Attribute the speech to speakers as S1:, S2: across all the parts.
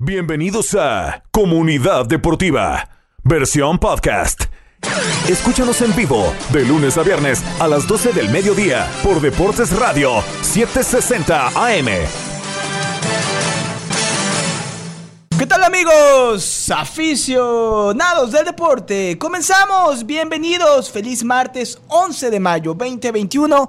S1: Bienvenidos a Comunidad Deportiva, versión podcast. Escúchanos en vivo de lunes a viernes a las 12 del mediodía por Deportes Radio 760 AM.
S2: ¿Qué tal amigos? Aficionados del deporte. Comenzamos. Bienvenidos. Feliz martes 11 de mayo 2021.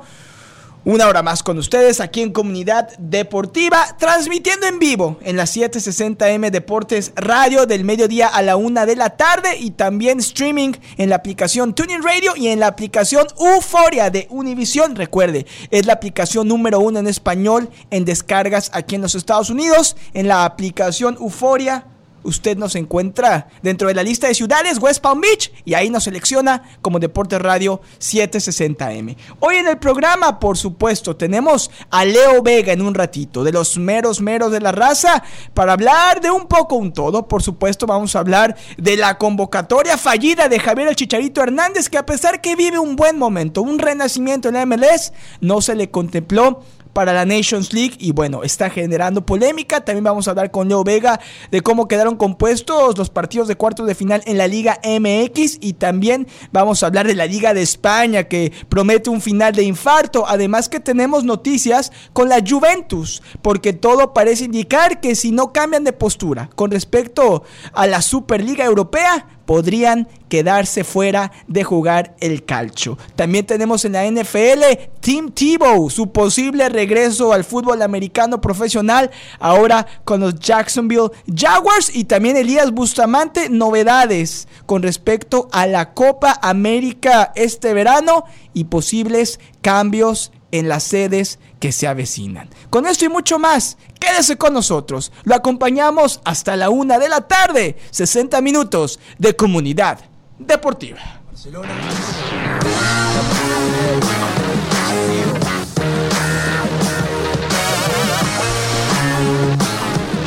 S2: Una hora más con ustedes aquí en Comunidad Deportiva, transmitiendo en vivo en la 760M Deportes Radio del mediodía a la una de la tarde y también streaming en la aplicación Tuning Radio y en la aplicación Euforia de Univision. Recuerde, es la aplicación número uno en español en descargas aquí en los Estados Unidos. En la aplicación Euforia usted nos encuentra dentro de la lista de ciudades West Palm Beach y ahí nos selecciona como Deporte Radio 760M. Hoy en el programa, por supuesto, tenemos a Leo Vega en un ratito, de los meros meros de la raza, para hablar de un poco un todo. Por supuesto, vamos a hablar de la convocatoria fallida de Javier el Chicharito Hernández, que a pesar que vive un buen momento, un renacimiento en la MLS, no se le contempló para la Nations League y bueno, está generando polémica. También vamos a hablar con Leo Vega de cómo quedaron compuestos los partidos de cuartos de final en la Liga MX y también vamos a hablar de la Liga de España que promete un final de infarto. Además que tenemos noticias con la Juventus porque todo parece indicar que si no cambian de postura con respecto a la Superliga Europea, podrían quedarse fuera de jugar el calcio. También tenemos en la NFL Tim Tebow, su posible regreso al fútbol americano profesional, ahora con los Jacksonville Jaguars y también Elías Bustamante, novedades con respecto a la Copa América este verano y posibles cambios en las sedes que se avecinan. Con esto y mucho más, quédese con nosotros. Lo acompañamos hasta la una de la tarde. 60 minutos de comunidad deportiva.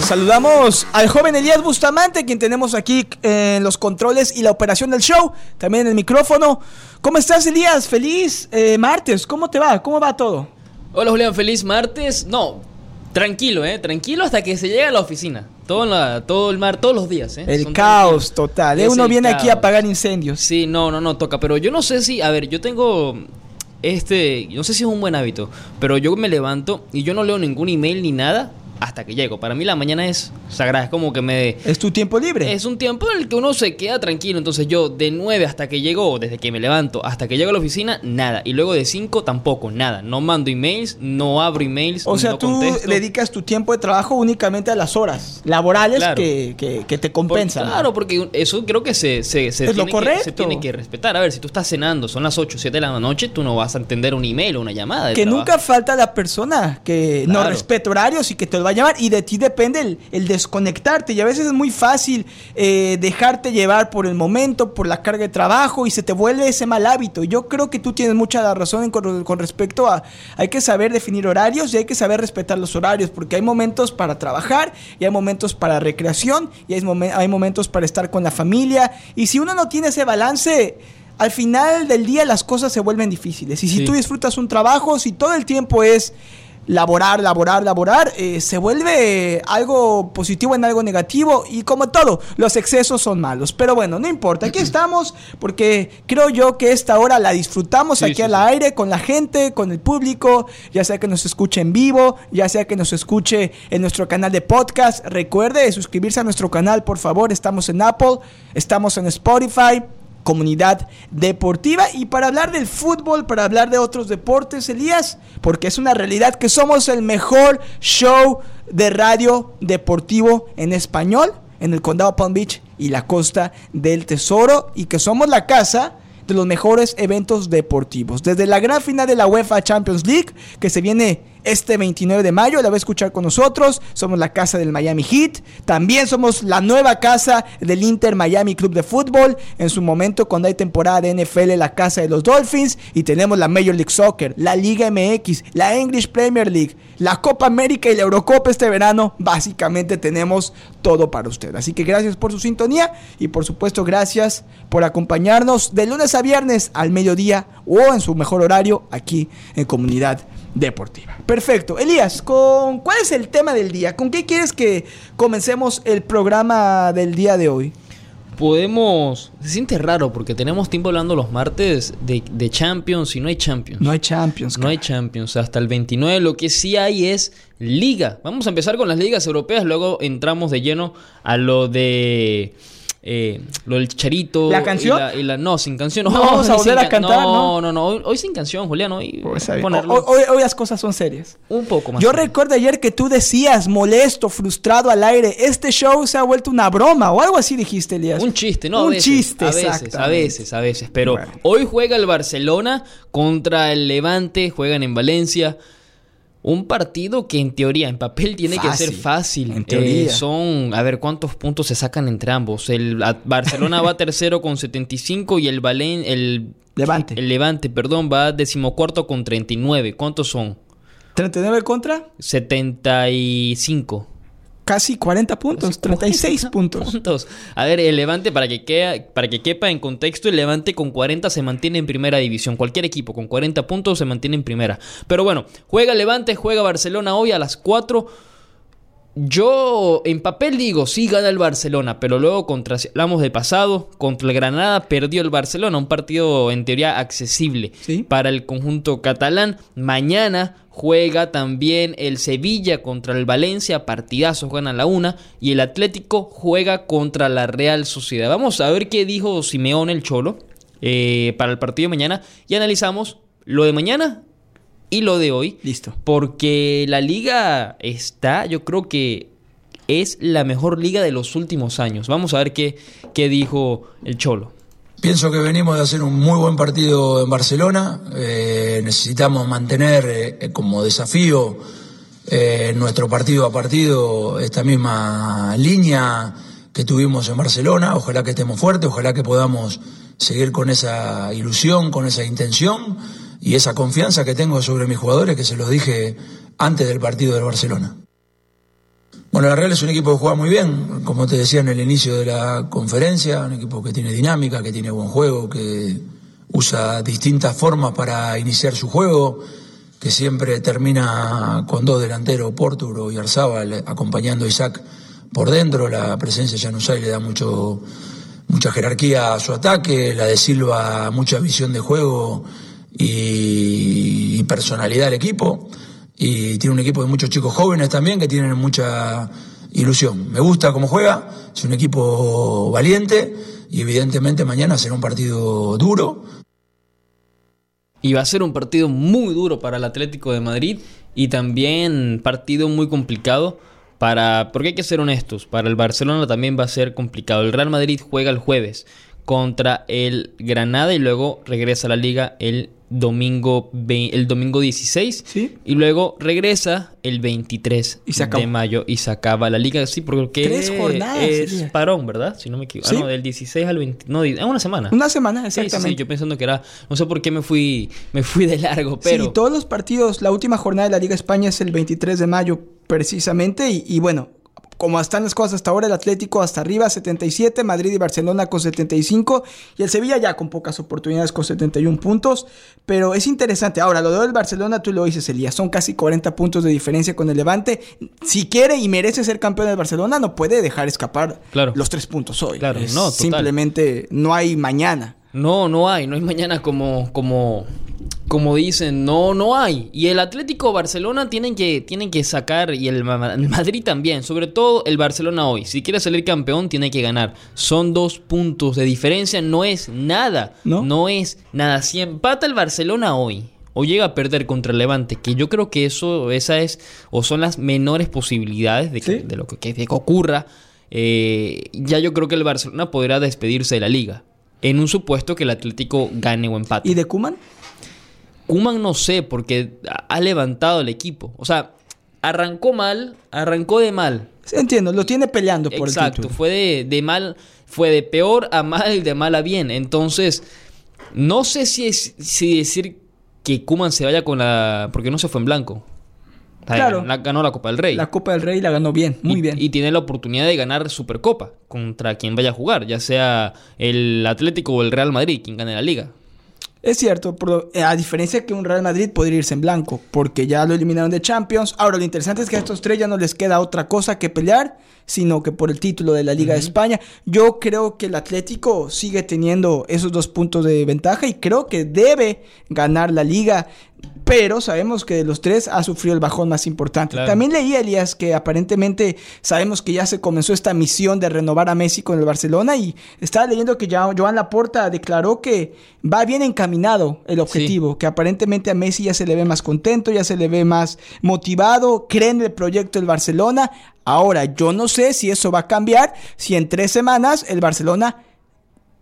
S2: Saludamos al joven Elías Bustamante, quien tenemos aquí en los controles y la operación del show, también en el micrófono. ¿Cómo estás, Elías? Feliz eh, martes. ¿Cómo te va? ¿Cómo va todo?
S3: Hola, Julián. Feliz martes. No, tranquilo, ¿eh? Tranquilo hasta que se llegue a la oficina. Todo, la, todo el mar, todos los días, ¿eh?
S2: El caos total. ¿eh? Uno viene aquí a apagar incendios.
S3: Sí, no, no, no, toca. Pero yo no sé si, a ver, yo tengo este, no sé si es un buen hábito, pero yo me levanto y yo no leo ningún email ni nada hasta que llego. Para mí la mañana es sagrada, es como que me...
S2: ¿Es tu tiempo libre?
S3: Es un tiempo en el que uno se queda tranquilo. Entonces yo de 9 hasta que llego, desde que me levanto hasta que llego a la oficina, nada. Y luego de 5 tampoco, nada. No mando emails, no abro emails.
S2: O sea, tú dedicas tu tiempo de trabajo únicamente a las horas laborales que, que, te compensan.
S3: claro, porque eso creo que se, se,
S2: tiene
S3: Que, se tiene que respetar. A ver, si tú estás cenando, son las 8, 7 de la noche, tú no vas a entender un email o una llamada.
S2: que nunca falta la persona que no respeta horarios y que te lo va a llamar. Y de ti depende el, desconectarte. Y a veces es muy fácil eh, dejarte llevar por el momento, por la carga de trabajo y se te vuelve ese mal hábito. Yo creo que tú tienes mucha razón con, con respecto a hay que saber definir horarios y hay que saber respetar los horarios porque hay momentos para trabajar y hay momentos para recreación y hay, hay momentos para estar con la familia. Y si uno no tiene ese balance al final del día las cosas se vuelven difíciles. Y si tú disfrutas un trabajo, si todo el tiempo es laborar, laborar, laborar, eh, se vuelve algo positivo en algo negativo y como todo, los excesos son malos. Pero bueno, no importa, aquí estamos porque creo yo que esta hora la disfrutamos aquí al aire con la gente, con el público, ya sea que nos escuche en vivo, ya sea que nos escuche en nuestro canal de podcast. Recuerde suscribirse a nuestro canal, por favor, estamos en Apple, estamos en Spotify comunidad deportiva y para hablar del fútbol, para hablar de otros deportes, Elías, porque es una realidad que somos el mejor show de radio deportivo en español en el condado Palm Beach y la costa del Tesoro y que somos la casa de los mejores eventos deportivos. Desde la gran final de la UEFA Champions League, que se viene este 29 de mayo. La va a escuchar con nosotros. Somos la casa del Miami Heat. También somos la nueva casa del Inter Miami Club de Fútbol. En su momento, cuando hay temporada de NFL, la casa de los Dolphins. Y tenemos la Major League Soccer, la Liga MX, la English Premier League, la Copa América y la Eurocopa este verano. Básicamente tenemos todo para usted. Así que gracias por su sintonía y por supuesto gracias por acompañarnos de lunes a viernes al mediodía o en su mejor horario aquí en Comunidad Deportiva. Perfecto. Elías, ¿con ¿cuál es el tema del día? ¿Con qué quieres que comencemos el programa del día de hoy?
S3: Podemos... Se siente raro porque tenemos tiempo hablando los martes de, de Champions y no hay Champions.
S2: No hay Champions.
S3: No hay Champions. Hasta el 29 lo que sí hay es Liga. Vamos a empezar con las ligas europeas, luego entramos de lleno a lo de eh, lo del Chicharito.
S2: ¿La canción?
S3: Y la, no, sin canción.
S2: No, vamos a volver a cantar,
S3: no, no, no, hoy, sin canción, Julián. Hoy,
S2: pues hoy, hoy, las cosas son serias.
S3: Un poco más.
S2: Yo recuerdo ayer que tú decías, molesto, frustrado al aire, este show se ha vuelto una broma o algo así dijiste, Elías.
S3: Un chiste, ¿no?
S2: Un chiste,
S3: a veces, a veces, a veces. Pero hoy juega el Barcelona contra el Levante, juegan en Valencia. Un partido que en teoría, en papel, tiene que ser fácil.
S2: En teoría.
S3: Eh, son, a ver, ¿cuántos puntos se sacan entre ambos? El Barcelona va tercero con 75 y el Valen, el
S2: Levante.
S3: El Levante, perdón, va decimocuarto con 39. ¿Cuántos son?
S2: ¿39 contra?
S3: 75
S2: casi 40 puntos, 36 puntos.
S3: A ver, el Levante, para que, para que quepa en contexto, el Levante con 40 se mantiene en primera división. Cualquier equipo con 40 puntos se mantiene en primera. Pero bueno, juega Levante, juega Barcelona hoy a las 4. Yo en papel digo, sí gana el Barcelona, pero luego contra, hablamos de pasado, contra el Granada perdió el Barcelona, un partido en teoría accesible para el conjunto catalán. Mañana juega también el Sevilla contra el Valencia, partidazos gana la una, y el Atlético juega contra la Real Sociedad. Vamos a ver qué dijo Simeón el Cholo eh, para el partido de mañana y analizamos lo de mañana y lo de hoy.
S2: Listo.
S3: Porque la liga está, yo creo que es la mejor liga de los últimos años. Vamos a ver qué, qué dijo el Cholo.
S4: Pienso que venimos de hacer un muy buen partido en Barcelona. Eh, necesitamos mantener eh, como desafío eh, nuestro partido a partido esta misma línea que tuvimos en Barcelona. Ojalá que estemos fuertes, ojalá que podamos seguir con esa ilusión, con esa intención y esa confianza que tengo sobre mis jugadores, que se los dije antes del partido del Barcelona. Bueno, la Real es un equipo que juega muy bien, como te decía en el inicio de la conferencia, un equipo que tiene dinámica, que tiene buen juego, que usa distintas formas para iniciar su juego, que siempre termina con dos delanteros, Porturo y Arzábal, acompañando a Isaac por dentro. La presencia de Januzaj le da mucho, mucha jerarquía a su ataque, la de Silva mucha visión de juego y, personalidad del equipo. Y tiene un equipo de muchos chicos jóvenes también que tienen mucha ilusión. Me gusta cómo juega, es un equipo valiente y evidentemente mañana será un partido duro.
S3: Y va a ser un partido muy duro para el Atlético de Madrid y también partido muy complicado para, porque hay que ser honestos, para el Barcelona también va a ser complicado. El Real Madrid juega el jueves contra el Granada y luego regresa a la liga el domingo, el domingo 16 y luego regresa el 23 de mayo y se acaba la liga. Sí, porque
S2: Tres jornadas,
S3: es parón, ¿verdad? Si no me equivoco. Ah, no, del 16 al 20. No, es una semana.
S2: Una semana, exactamente.
S3: Sí, yo pensando que era. No sé por qué me fui, me fui de largo, pero.
S2: Sí, todos los partidos, la última jornada de la Liga España es el 23 de mayo, precisamente. y bueno, como están las cosas hasta ahora, el Atlético hasta arriba 77, Madrid y Barcelona con 75 y el Sevilla ya con pocas oportunidades con 71 puntos. Pero es interesante. Ahora, lo del Barcelona, tú lo dices, Elías, son casi 40 puntos de diferencia con el Levante. Si quiere y merece ser campeón del Barcelona, no puede dejar escapar los tres puntos hoy.
S3: Claro, no,
S2: Simplemente no hay mañana.
S3: No, no hay, no hay mañana como, como, como dicen, no, no hay. Y el Atlético Barcelona tienen que, tienen que sacar, y el, Madrid también, sobre todo el Barcelona hoy. Si quiere salir campeón, tiene que ganar. Son dos puntos de diferencia, no es nada. No, no es nada. Si empata el Barcelona hoy, o llega a perder contra el Levante, que yo creo que eso, esa es, o son las menores posibilidades de, que, de lo que, que ocurra, eh, ya yo creo que el Barcelona podrá despedirse de la liga en un supuesto que el Atlético gane o empate.
S2: ¿Y de Kuman?
S3: Kuman no sé, porque ha levantado el equipo. O sea, arrancó mal, arrancó de mal.
S2: Entiendo, lo tiene peleando por
S3: Exacto,
S2: el título.
S3: fue de, de, mal, fue de peor a mal, de mal a bien. Entonces, no sé si, es, si decir que Kuman se vaya con la. porque no se fue en blanco.
S2: Claro.
S3: ganó la Copa del Rey.
S2: La Copa del Rey la ganó bien, muy bien.
S3: Y tiene la oportunidad de ganar Supercopa contra quien vaya a jugar, ya sea el Atlético o el Real Madrid, quien gane la liga.
S2: Es cierto, eh, a diferencia que un Real Madrid podría irse en blanco, porque ya lo eliminaron de Champions. Ahora, lo interesante es que a estos tres ya no les queda otra cosa que pelear, sino que por el título de la Liga de España. Yo creo que el Atlético sigue teniendo esos dos puntos de ventaja y creo que debe ganar la Liga pero sabemos que de los tres ha sufrido el bajón más importante. También leí, Elías, que aparentemente sabemos que ya se comenzó esta misión de renovar a Messi con el Barcelona y estaba leyendo que ya Joan Laporta declaró que va bien encaminado el objetivo, que aparentemente a Messi ya se le ve más contento, ya se le ve más motivado, cree en el proyecto del Barcelona. Ahora, yo no sé si eso va a cambiar, si en tres semanas el Barcelona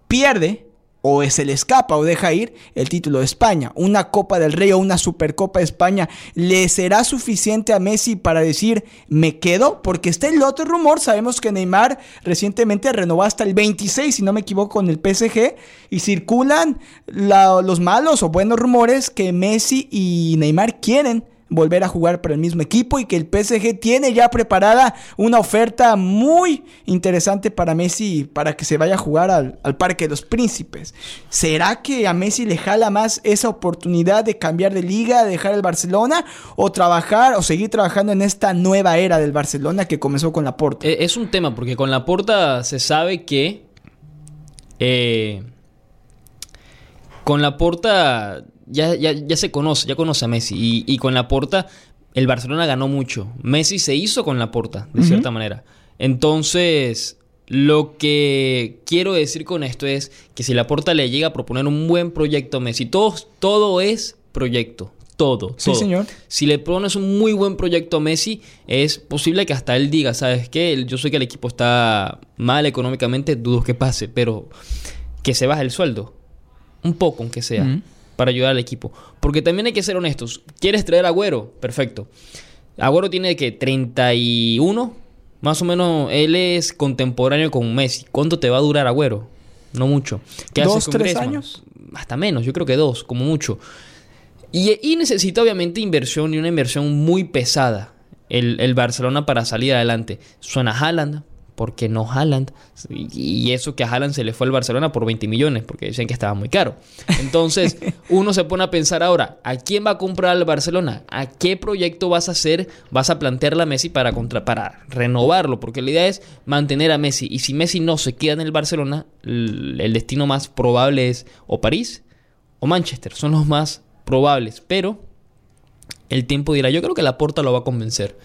S2: pierde o se le escapa o deja ir el título de España. Una Copa del Rey o una Supercopa de España le será suficiente a Messi para decir me quedo, porque está el otro rumor, sabemos que Neymar recientemente renovó hasta el 26, si no me equivoco, con el PSG y circulan los malos o buenos rumores que Messi y Neymar quieren volver a jugar para el mismo equipo y que el PSG tiene ya preparada una oferta muy interesante para Messi para que se vaya a jugar al, Parque de los Príncipes. ¿Será que a Messi le jala más esa oportunidad de cambiar de liga, de dejar el Barcelona o trabajar o seguir trabajando en esta nueva era del Barcelona que comenzó con la Porta?
S3: Eh, es un tema porque con la Porta se sabe que eh, con la Porta ya, ya, se conoce, ya conoce a Messi. Y, con la porta, el Barcelona ganó mucho. Messi se hizo con la porta, de cierta manera. Entonces, lo que quiero decir con esto es que si la porta le llega a proponer un buen proyecto a Messi, todo, todo es proyecto. Todo,
S2: Sí, señor.
S3: Si le pones un muy buen proyecto a Messi, es posible que hasta él diga, ¿sabes qué? Yo sé que el equipo está mal económicamente, dudo que pase, pero que se baje el sueldo. Un poco, aunque sea para ayudar al equipo. Porque también hay que ser honestos. ¿Quieres traer a Agüero? Perfecto. Agüero tiene que 31, más o menos él es contemporáneo con Messi. ¿Cuánto te va a durar Agüero? No mucho.
S2: ¿Qué ¿Dos, tres años?
S3: Hasta menos, yo creo que dos, como mucho. Y, y necesita obviamente inversión y una inversión muy pesada el, el Barcelona para salir adelante. Suena Haaland, porque no Haaland. Y eso que a Haaland se le fue al Barcelona por 20 millones, porque decían que estaba muy caro. Entonces, uno se pone a pensar ahora, ¿a quién va a comprar al Barcelona? ¿A qué proyecto vas a hacer? ¿Vas a plantear a Messi para, contra, para renovarlo? Porque la idea es mantener a Messi. Y si Messi no se queda en el Barcelona, el destino más probable es o París o Manchester. Son los más probables. Pero el tiempo dirá, yo creo que la Porta lo va a convencer.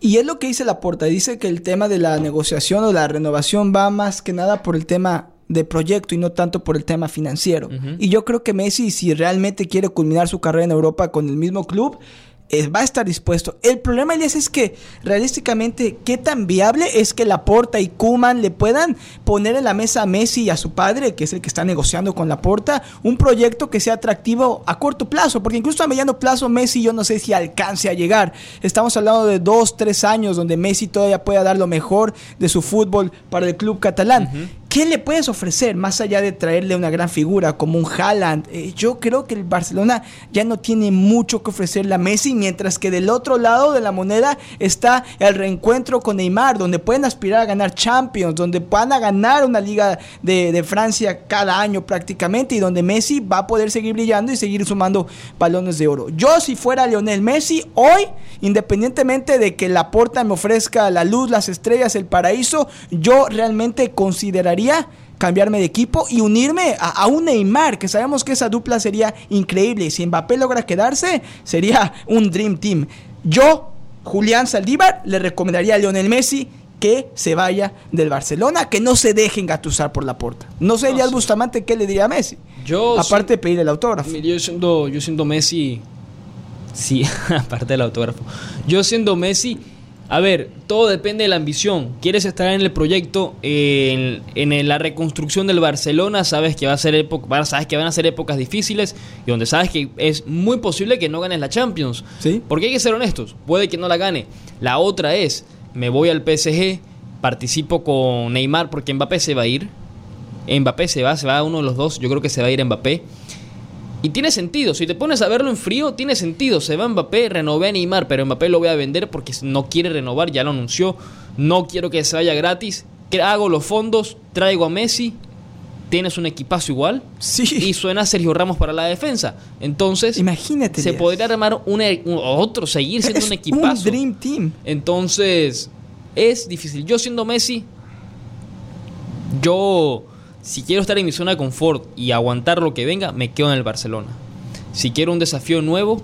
S2: Y es lo que dice la porta, dice que el tema de la negociación o la renovación va más que nada por el tema de proyecto y no tanto por el tema financiero. Y yo creo que Messi, si realmente quiere culminar su carrera en Europa con el mismo club, va a estar dispuesto. El problema, Elias, es que realísticamente, ¿qué tan viable es que Laporta y Kuman le puedan poner en la mesa a Messi y a su padre, que es el que está negociando con Laporta, un proyecto que sea atractivo a corto plazo? Porque incluso a mediano plazo, Messi yo no sé si alcance a llegar. Estamos hablando de dos, tres años donde Messi todavía pueda dar lo mejor de su fútbol para el club catalán. ¿Qué le puedes ofrecer más allá de traerle una gran figura como un Haaland? Eh, yo creo que el Barcelona ya no tiene mucho que ofrecerle a Messi, mientras que del otro lado de la moneda está el reencuentro con Neymar, donde pueden aspirar a ganar Champions, donde van a ganar una liga de, de Francia cada año prácticamente y donde Messi va a poder seguir brillando y seguir sumando balones de oro. Yo si fuera Lionel Messi, hoy, independientemente de que la porta me ofrezca la luz, las estrellas, el paraíso, yo realmente consideraría cambiarme de equipo y unirme a, un Neymar, que sabemos que esa dupla sería increíble. Si Mbappé logra quedarse, sería un Dream Team. Yo, Julián Saldívar, le recomendaría a Lionel Messi que se vaya del Barcelona, que no se deje engatusar por la puerta. No sé, no, Bustamante, ¿qué le diría a Messi?
S3: Yo
S2: aparte de pedir el autógrafo.
S3: Yo siendo, yo siendo Messi, sí, aparte del autógrafo. Yo siendo Messi a ver, todo depende de la ambición. Quieres estar en el proyecto, en, la reconstrucción del Barcelona, sabes que va a ser época, sabes que van a ser épocas difíciles y donde sabes que es muy posible que no ganes la Champions.
S2: ¿Sí?
S3: Porque hay que ser honestos, puede que no la gane. La otra es, me voy al PSG, participo con Neymar porque Mbappé se va a ir. Mbappé se va, se va a uno de los dos, yo creo que se va a ir Mbappé. Y tiene sentido, si te pones a verlo en frío, tiene sentido. Se va Mbappé, renové a Neymar, pero Mbappé lo voy a vender porque no quiere renovar, ya lo anunció. No quiero que se vaya gratis. Hago los fondos, traigo a Messi tienes un equipazo igual
S2: Sí.
S3: y suena Sergio Ramos para la defensa. Entonces,
S2: Imagínate.
S3: se podría armar un, un- otro, seguir siendo
S2: Es
S3: un equipazo.
S2: un Dream Team.
S3: Entonces, es difícil. Yo siendo Messi, yo, si quiero estar en mi zona de confort y aguantar lo que venga, me quedo en el Barcelona. Si quiero un desafío nuevo,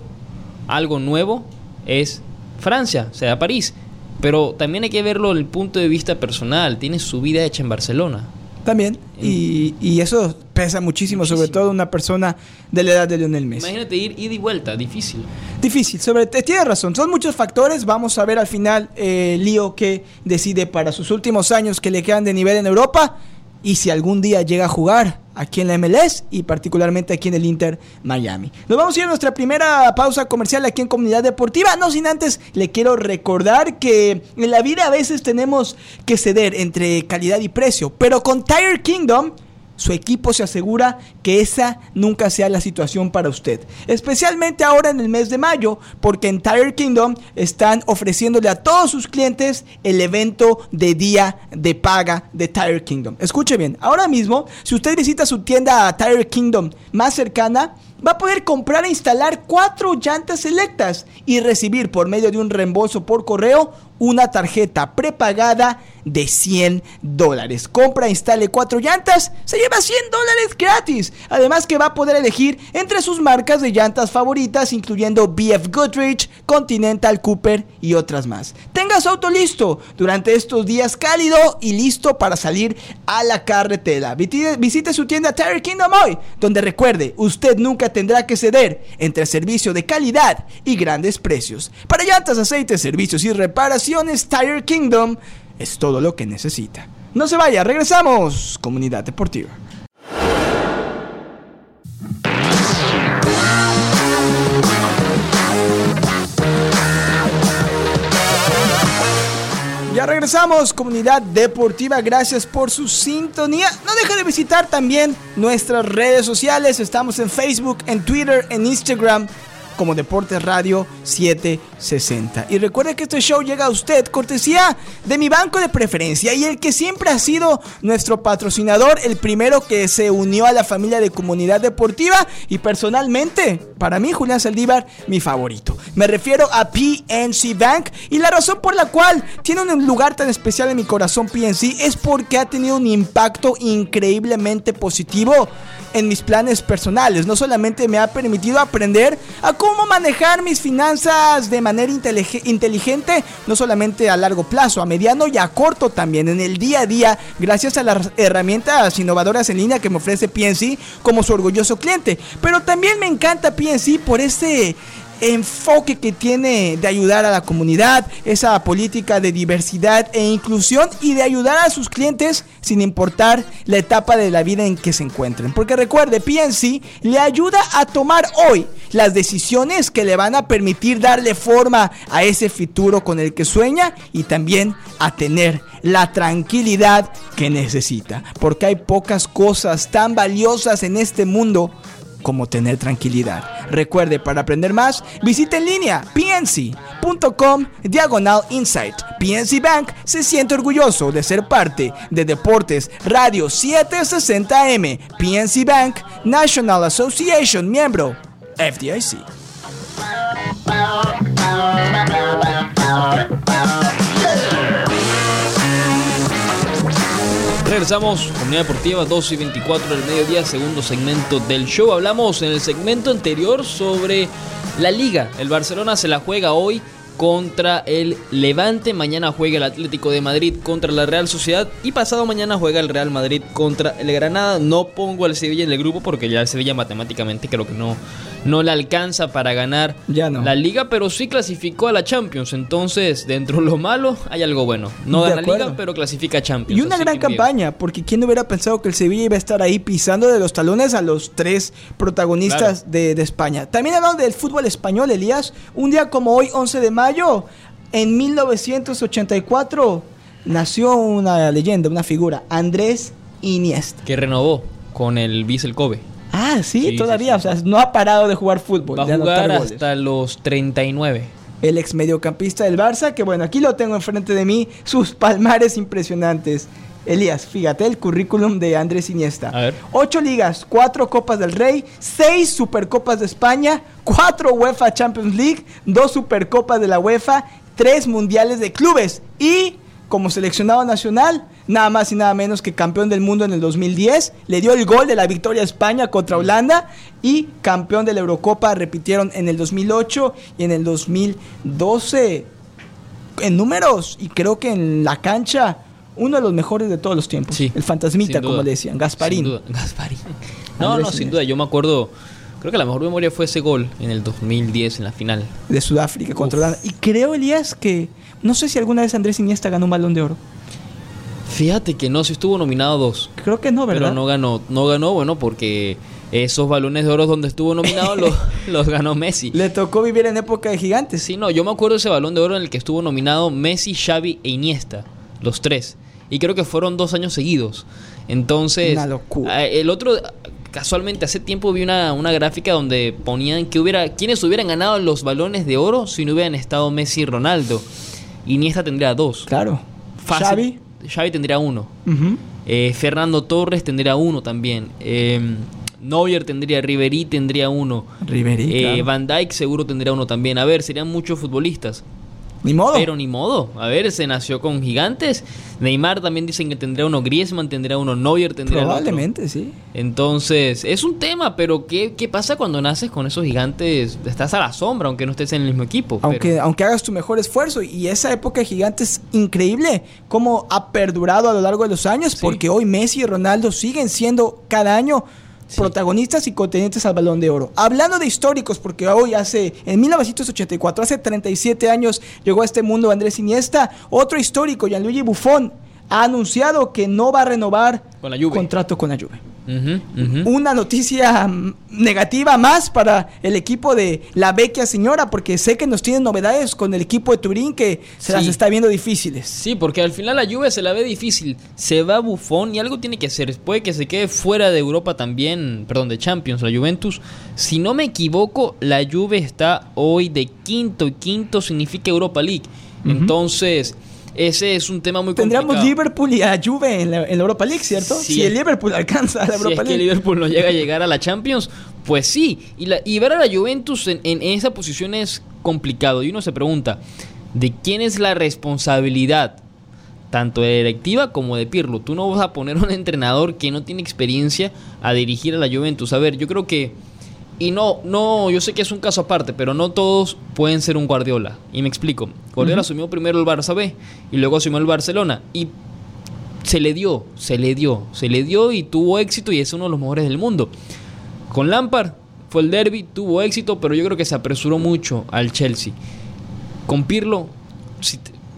S3: algo nuevo, es Francia, o sea, París. Pero también hay que verlo desde el punto de vista personal. Tiene su vida hecha en Barcelona.
S2: También. Y, y eso pesa muchísimo, sobre todo una persona de la edad de Lionel Messi.
S3: Imagínate ir ida y vuelta, difícil.
S2: Difícil, sobre tienes razón, son muchos factores, vamos a ver al final eh, Lío que decide para sus últimos años que le quedan de nivel en Europa y si algún día llega a jugar aquí en la MLS y particularmente aquí en el Inter Miami. Nos vamos a ir a nuestra primera pausa comercial aquí en Comunidad Deportiva, no sin antes le quiero recordar que en la vida a veces tenemos que ceder entre calidad y precio, pero con Tire Kingdom su equipo se asegura que esa nunca sea la situación para usted. Especialmente ahora en el mes de mayo, porque en Tire Kingdom están ofreciéndole a todos sus clientes el evento de día de paga de Tire Kingdom. Escuche bien, ahora mismo, si usted visita su tienda Tire Kingdom más cercana, va a poder comprar e instalar cuatro llantas selectas y recibir por medio de un reembolso por correo una tarjeta prepagada de 100 dólares. Compra, e instale cuatro llantas, se lleva 100 dólares gratis. Además que va a poder elegir entre sus marcas de llantas favoritas, incluyendo BF Goodrich, Continental Cooper y otras más. Tenga su auto listo durante estos días cálido y listo para salir a la carretera. Viti- Visite su tienda Tire Kingdom hoy, donde recuerde, usted nunca tendrá que ceder entre servicio de calidad y grandes precios. Para llantas, aceites, servicios y reparaciones, Tire Kingdom es todo lo que necesita. No se vaya, regresamos, comunidad deportiva. Regresamos, comunidad deportiva. Gracias por su sintonía. No deje de visitar también nuestras redes sociales. Estamos en Facebook, en Twitter, en Instagram como Deportes Radio 760. Y recuerde que este show llega a usted cortesía de mi banco de preferencia y el que siempre ha sido nuestro patrocinador, el primero que se unió a la familia de comunidad deportiva y personalmente, para mí Julián Saldívar, mi favorito. Me refiero a PNC Bank y la razón por la cual tiene un lugar tan especial en mi corazón PNC es porque ha tenido un impacto increíblemente positivo en mis planes personales. No solamente me ha permitido aprender a cómo manejar mis finanzas de manera intelig- inteligente, no solamente a largo plazo, a mediano y a corto también, en el día a día, gracias a las herramientas innovadoras en línea que me ofrece PNC como su orgulloso cliente. Pero también me encanta PNC por ese enfoque que tiene de ayudar a la comunidad, esa política de diversidad e inclusión y de ayudar a sus clientes sin importar la etapa de la vida en que se encuentren. Porque recuerde, PNC le ayuda a tomar hoy las decisiones que le van a permitir darle forma a ese futuro con el que sueña y también a tener la tranquilidad que necesita. Porque hay pocas cosas tan valiosas en este mundo como tener tranquilidad. Recuerde, para aprender más, visite en línea pnc.com diagonal insight. PNC Bank se siente orgulloso de ser parte de Deportes Radio 760M. PNC Bank National Association, miembro FDIC.
S3: Regresamos, Comunidad Deportiva 2 y 24 del mediodía, segundo segmento del show. Hablamos en el segmento anterior sobre la liga. El Barcelona se la juega hoy contra el Levante, mañana juega el Atlético de Madrid contra la Real Sociedad y pasado mañana juega el Real Madrid contra el Granada. No pongo al Sevilla en el grupo porque ya el Sevilla matemáticamente creo que no, no le alcanza para ganar
S2: Ya no.
S3: la liga, pero sí clasificó a la Champions. Entonces, dentro de lo malo hay algo bueno. No
S2: De
S3: gana
S2: acuerdo.
S3: liga, pero clasifica a Champions.
S2: Y una gran
S3: bien.
S2: campaña, porque quién hubiera pensado que el Sevilla iba a estar ahí pisando de los talones a los tres protagonistas de, de España. También hablando del fútbol español, Elías, un día como hoy, 11 de mayo, en 1984, nació una leyenda, una figura, Andrés Iniesta.
S3: que renovó con el Vissel Kobe.
S2: Ah, sí, todavía,
S3: sí.
S2: o sea, no ha parado de jugar fútbol.
S3: Va a jugar hasta los 39.
S2: el ex mediocampista del Barça, que bueno, aquí lo tengo enfrente de mí, sus palmares impresionantes. Elías, fíjate el currículum de Andrés Iniesta.
S3: A ver.
S2: Ocho ligas, cuatro Copas del Rey, seis Supercopas de España, cuatro UEFA Champions League, dos Supercopas de la UEFA, tres Mundiales de Clubes y como seleccionado nacional, nada más y nada menos que campeón del mundo en el 2010, le dio el gol de la victoria a España contra Holanda y campeón de la Eurocopa, repitieron en el 2008 y en el 2012 en números y creo que en la cancha uno de los mejores de todos los tiempos.
S3: Sí,
S2: el fantasmita, como le decían, Gasparín.
S3: Sin duda, Gasparín. No,
S2: Andrés
S3: no, sin duda. Yo me acuerdo. Creo que la mejor memoria fue ese gol en el 2010 en la final.
S2: de Sudáfrica contra. Holanda. Y creo, Elías, que no sé si alguna vez Andrés Iniesta ganó un balón de oro.
S3: Fíjate que no, si estuvo nominado a dos.
S2: Creo que no, ¿verdad?
S3: Pero no ganó. No ganó, bueno, porque esos balones de oro donde estuvo nominado los, los ganó Messi.
S2: Le tocó vivir en época de gigantes.
S3: Sí, no, yo me acuerdo de ese balón de oro en el que estuvo nominado Messi, Xavi e Iniesta, los tres. Y creo que fueron dos años seguidos. Entonces,
S2: Una locura.
S3: el otro, casualmente, hace tiempo vi una, una gráfica donde ponían que hubiera, quienes hubieran ganado los balones de oro si no hubieran estado Messi y Ronaldo. Iniesta tendría dos.
S2: Claro.
S3: Fácil.
S2: Xavi.
S3: Xavi tendría uno. Eh, Fernando Torres tendría uno también. Eh, Neuer tendría, Ribery tendría uno. Eh,
S2: claro.
S3: Van Dijk seguro tendría uno también. A ver, serían muchos futbolistas.
S2: Ni modo.
S3: Pero ni modo. A ver, se nació con gigantes. Neymar también dicen que tendría uno. Griezmann tendría uno. Neuer otro.
S2: Probablemente, sí.
S3: Entonces, es un tema, pero ¿qué, qué pasa cuando naces con esos gigantes? Estás a la sombra, aunque no estés en el mismo equipo. pero-
S2: Aunque, aunque hagas tu mejor esfuerzo. Y esa época de gigantes increíble. Cómo ha perdurado a lo largo de los años.
S3: Sí.
S2: Porque hoy Messi y Ronaldo siguen siendo cada año protagonistas y contendientes al balón de oro. Hablando de históricos, porque hoy hace, en 1984, hace 37 años, llegó a este mundo Andrés Iniesta. Otro histórico, Gianluigi Buffon, ha anunciado que no va a renovar
S3: Con la Juve.
S2: contrato con la Juve. Una noticia negativa más para el equipo de la vecchia señora, porque sé que nos tienen novedades con el equipo de Turín que se
S3: Sí.
S2: las está viendo difíciles.
S3: Sí, porque al final la Juve se la ve difícil. Se va Buffon y algo tiene que hacer. Puede que se quede fuera de Europa también, perdón, de Champions, la Juventus. Si no me equivoco, la Juve está hoy de quinto y quinto significa Europa League. Entonces, ese es un tema muy
S2: Tendríamos
S3: complicado.
S2: Liverpool y a Juve en la, en la Europa League, ¿cierto?
S3: Sí.
S2: Si el Liverpool alcanza a la
S3: si
S2: Europa
S3: es
S2: League.
S3: Liverpool no llega a llegar a la Champions, pues sí. Y, la- y ver a la Juventus en, en esa posición es complicado. Y uno se pregunta, ¿de quién es la responsabilidad? Tanto de directiva como de Pirlo. Tú no vas a poner un entrenador que no tiene experiencia a dirigir a la Juventus. A ver, yo creo que... Y no, no, yo sé que es un caso aparte, pero no todos pueden ser un Guardiola. Y me explico. Guardiola asumió primero el Barça B y luego asumió el Barcelona. Y se le dio, se le dio, se le dio y tuvo éxito y es uno de los mejores del mundo. Con Lampard fue el derby, tuvo éxito, pero yo creo que se apresuró mucho al Chelsea. Con Pirlo,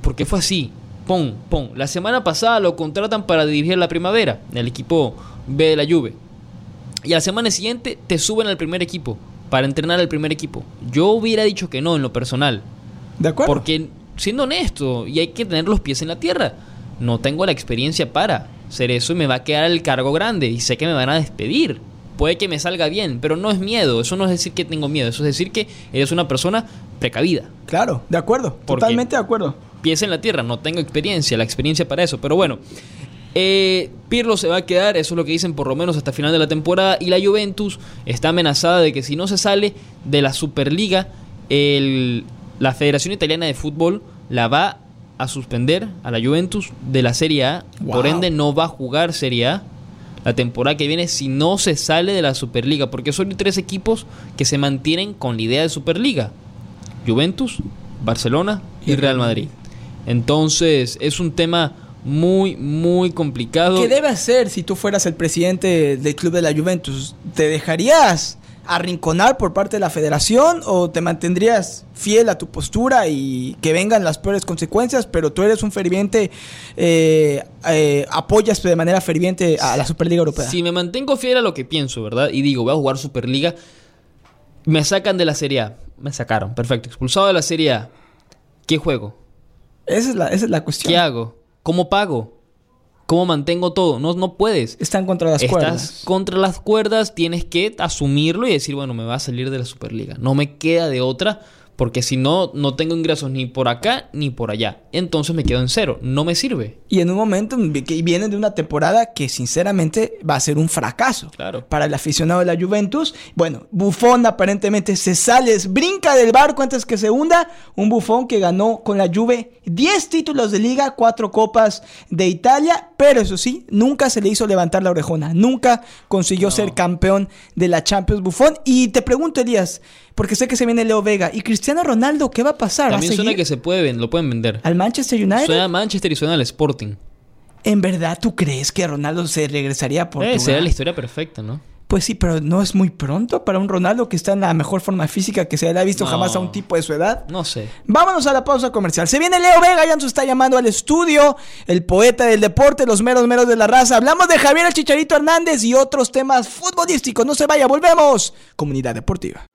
S3: porque fue así, pon, pon. La semana pasada lo contratan para dirigir la primavera, el equipo B de la Juve. Y a la semana siguiente te suben al primer equipo, para entrenar al primer equipo. Yo hubiera dicho que no en lo personal.
S2: ¿De acuerdo?
S3: Porque, siendo honesto, y hay que tener los pies en la tierra, no tengo la experiencia para hacer eso y me va a quedar el cargo grande y sé que me van a despedir. Puede que me salga bien, pero no es miedo. Eso no es decir que tengo miedo. Eso es decir que eres una persona precavida.
S2: Claro, de acuerdo. Totalmente de acuerdo.
S3: Pies en la tierra. No tengo experiencia. La experiencia para eso. Pero bueno. Eh, Pirlo se va a quedar, eso es lo que dicen por lo menos hasta final de la temporada. Y la Juventus está amenazada de que si no se sale de la Superliga, el- la Federación Italiana de Fútbol la va a suspender a la Juventus de la Serie A. Por ende, no va a jugar Serie A la temporada que viene si no se sale de la Superliga. Porque son tres equipos que se mantienen con la idea de Superliga. Juventus, Barcelona y Real Madrid. Entonces, es un tema muy, muy complicado.
S2: ¿Qué debe hacer si tú fueras el presidente del club de la Juventus? ¿Te dejarías arrinconar por parte de la federación o te mantendrías fiel a tu postura y que vengan las peores consecuencias, pero tú eres un ferviente, eh, eh, apoyas de manera ferviente a la Superliga Europea?
S3: Si me mantengo fiel a lo que pienso, ¿verdad? Y digo, voy a jugar Superliga, me sacan de la Serie A. Me sacaron, perfecto. Expulsado de la Serie A. ¿Qué juego?
S2: Esa es la, esa es la cuestión.
S3: ¿Qué hago? ¿Cómo pago? ¿Cómo mantengo todo? No, no puedes.
S2: Están contra las
S3: Estás
S2: cuerdas.
S3: contra las cuerdas, tienes que asumirlo y decir, bueno, me va a salir de la Superliga. No me queda de otra Porque si no, no tengo ingresos ni por acá ni por allá. Entonces me quedo en cero. No me sirve.
S2: Y en un momento que viene de una temporada que sinceramente va a ser un fracaso.
S3: Claro.
S2: Para el aficionado de la Juventus. Bueno, Buffon aparentemente se sale, brinca del barco antes que se hunda. Un Buffon que ganó con la Juve 10 títulos de liga, 4 copas de Italia. Pero eso sí, nunca se le hizo levantar la orejona. Nunca consiguió ser campeón de la Champions Buffon. Y te pregunto, Elías, porque sé que se viene Leo Vega. ¿Y Cristiano Ronaldo qué va a pasar?
S3: También
S2: ¿Va a
S3: suena
S2: seguir
S3: que se puede, lo pueden vender.
S2: al Manchester United?
S3: Suena a Manchester y suena al Sporting.
S2: ¿En verdad tú crees que Ronaldo se regresaría a Portugal?
S3: Eh, sería la historia perfecta, ¿no?
S2: Pues sí, pero no es muy pronto para un Ronaldo que está en la mejor forma física que se le ha visto
S3: No.
S2: jamás a un tipo de su edad.
S3: No sé.
S2: Vámonos a la pausa comercial. Se viene Leo Vega, ya nos está llamando al estudio, el poeta del deporte, los meros meros de la raza. Hablamos de Javier el Chicharito Hernández y otros temas futbolísticos. No se vaya, volvemos. Comunidad Deportiva.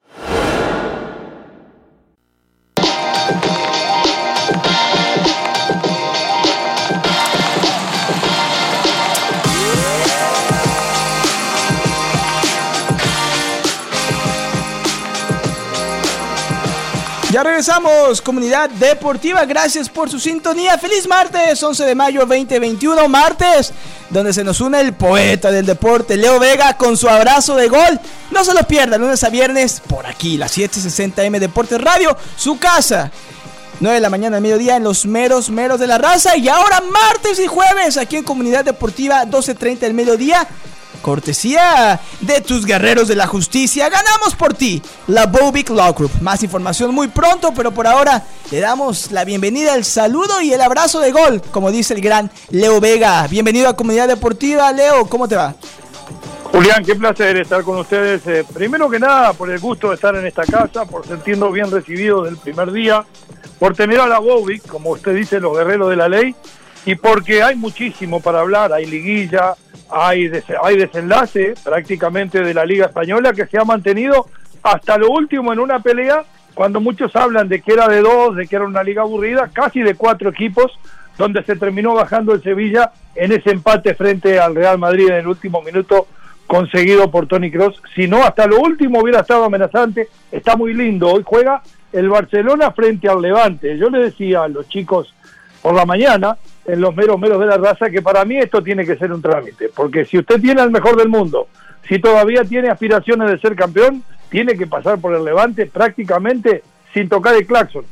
S2: Ya regresamos, comunidad deportiva. Gracias por su sintonía. Feliz martes, 11 de mayo 2021, martes, donde se nos une el poeta del deporte, Leo Vega, con su abrazo de gol. No se lo pierda, lunes a viernes, por aquí, la 760M Deportes Radio, su casa. 9 de la mañana al mediodía en los meros meros de la raza. Y ahora martes y jueves aquí en Comunidad Deportiva 12.30 del mediodía. Cortesía de tus guerreros de la justicia. Ganamos por ti. La Bovic Law Group. Más información muy pronto, pero por ahora le damos la bienvenida, el saludo y el abrazo de gol, como dice el gran Leo Vega. Bienvenido a Comunidad Deportiva. Leo, ¿cómo te va?
S5: Julián, qué placer estar con ustedes. Eh, primero que nada, por el gusto de estar en esta casa, por sentirnos bien recibidos del primer día, por tener a la Bovic, como usted dice, los guerreros de la ley, y porque hay muchísimo para hablar. Hay liguilla, hay, des- hay desenlace prácticamente de la Liga Española que se ha mantenido hasta lo último en una pelea, cuando muchos hablan de que era de dos, de que era una liga aburrida, casi de cuatro equipos, donde se terminó bajando el Sevilla en ese empate frente al Real Madrid en el último minuto conseguido por Tony Cross. Si no, hasta lo último hubiera estado amenazante. Está muy lindo. Hoy juega el Barcelona frente al Levante. Yo le decía a los chicos por la mañana, en los meros meros de la raza, que para mí esto tiene que ser un trámite. Porque si usted tiene al mejor del mundo, si todavía tiene aspiraciones de ser campeón, tiene que pasar por el Levante prácticamente sin tocar el claxon.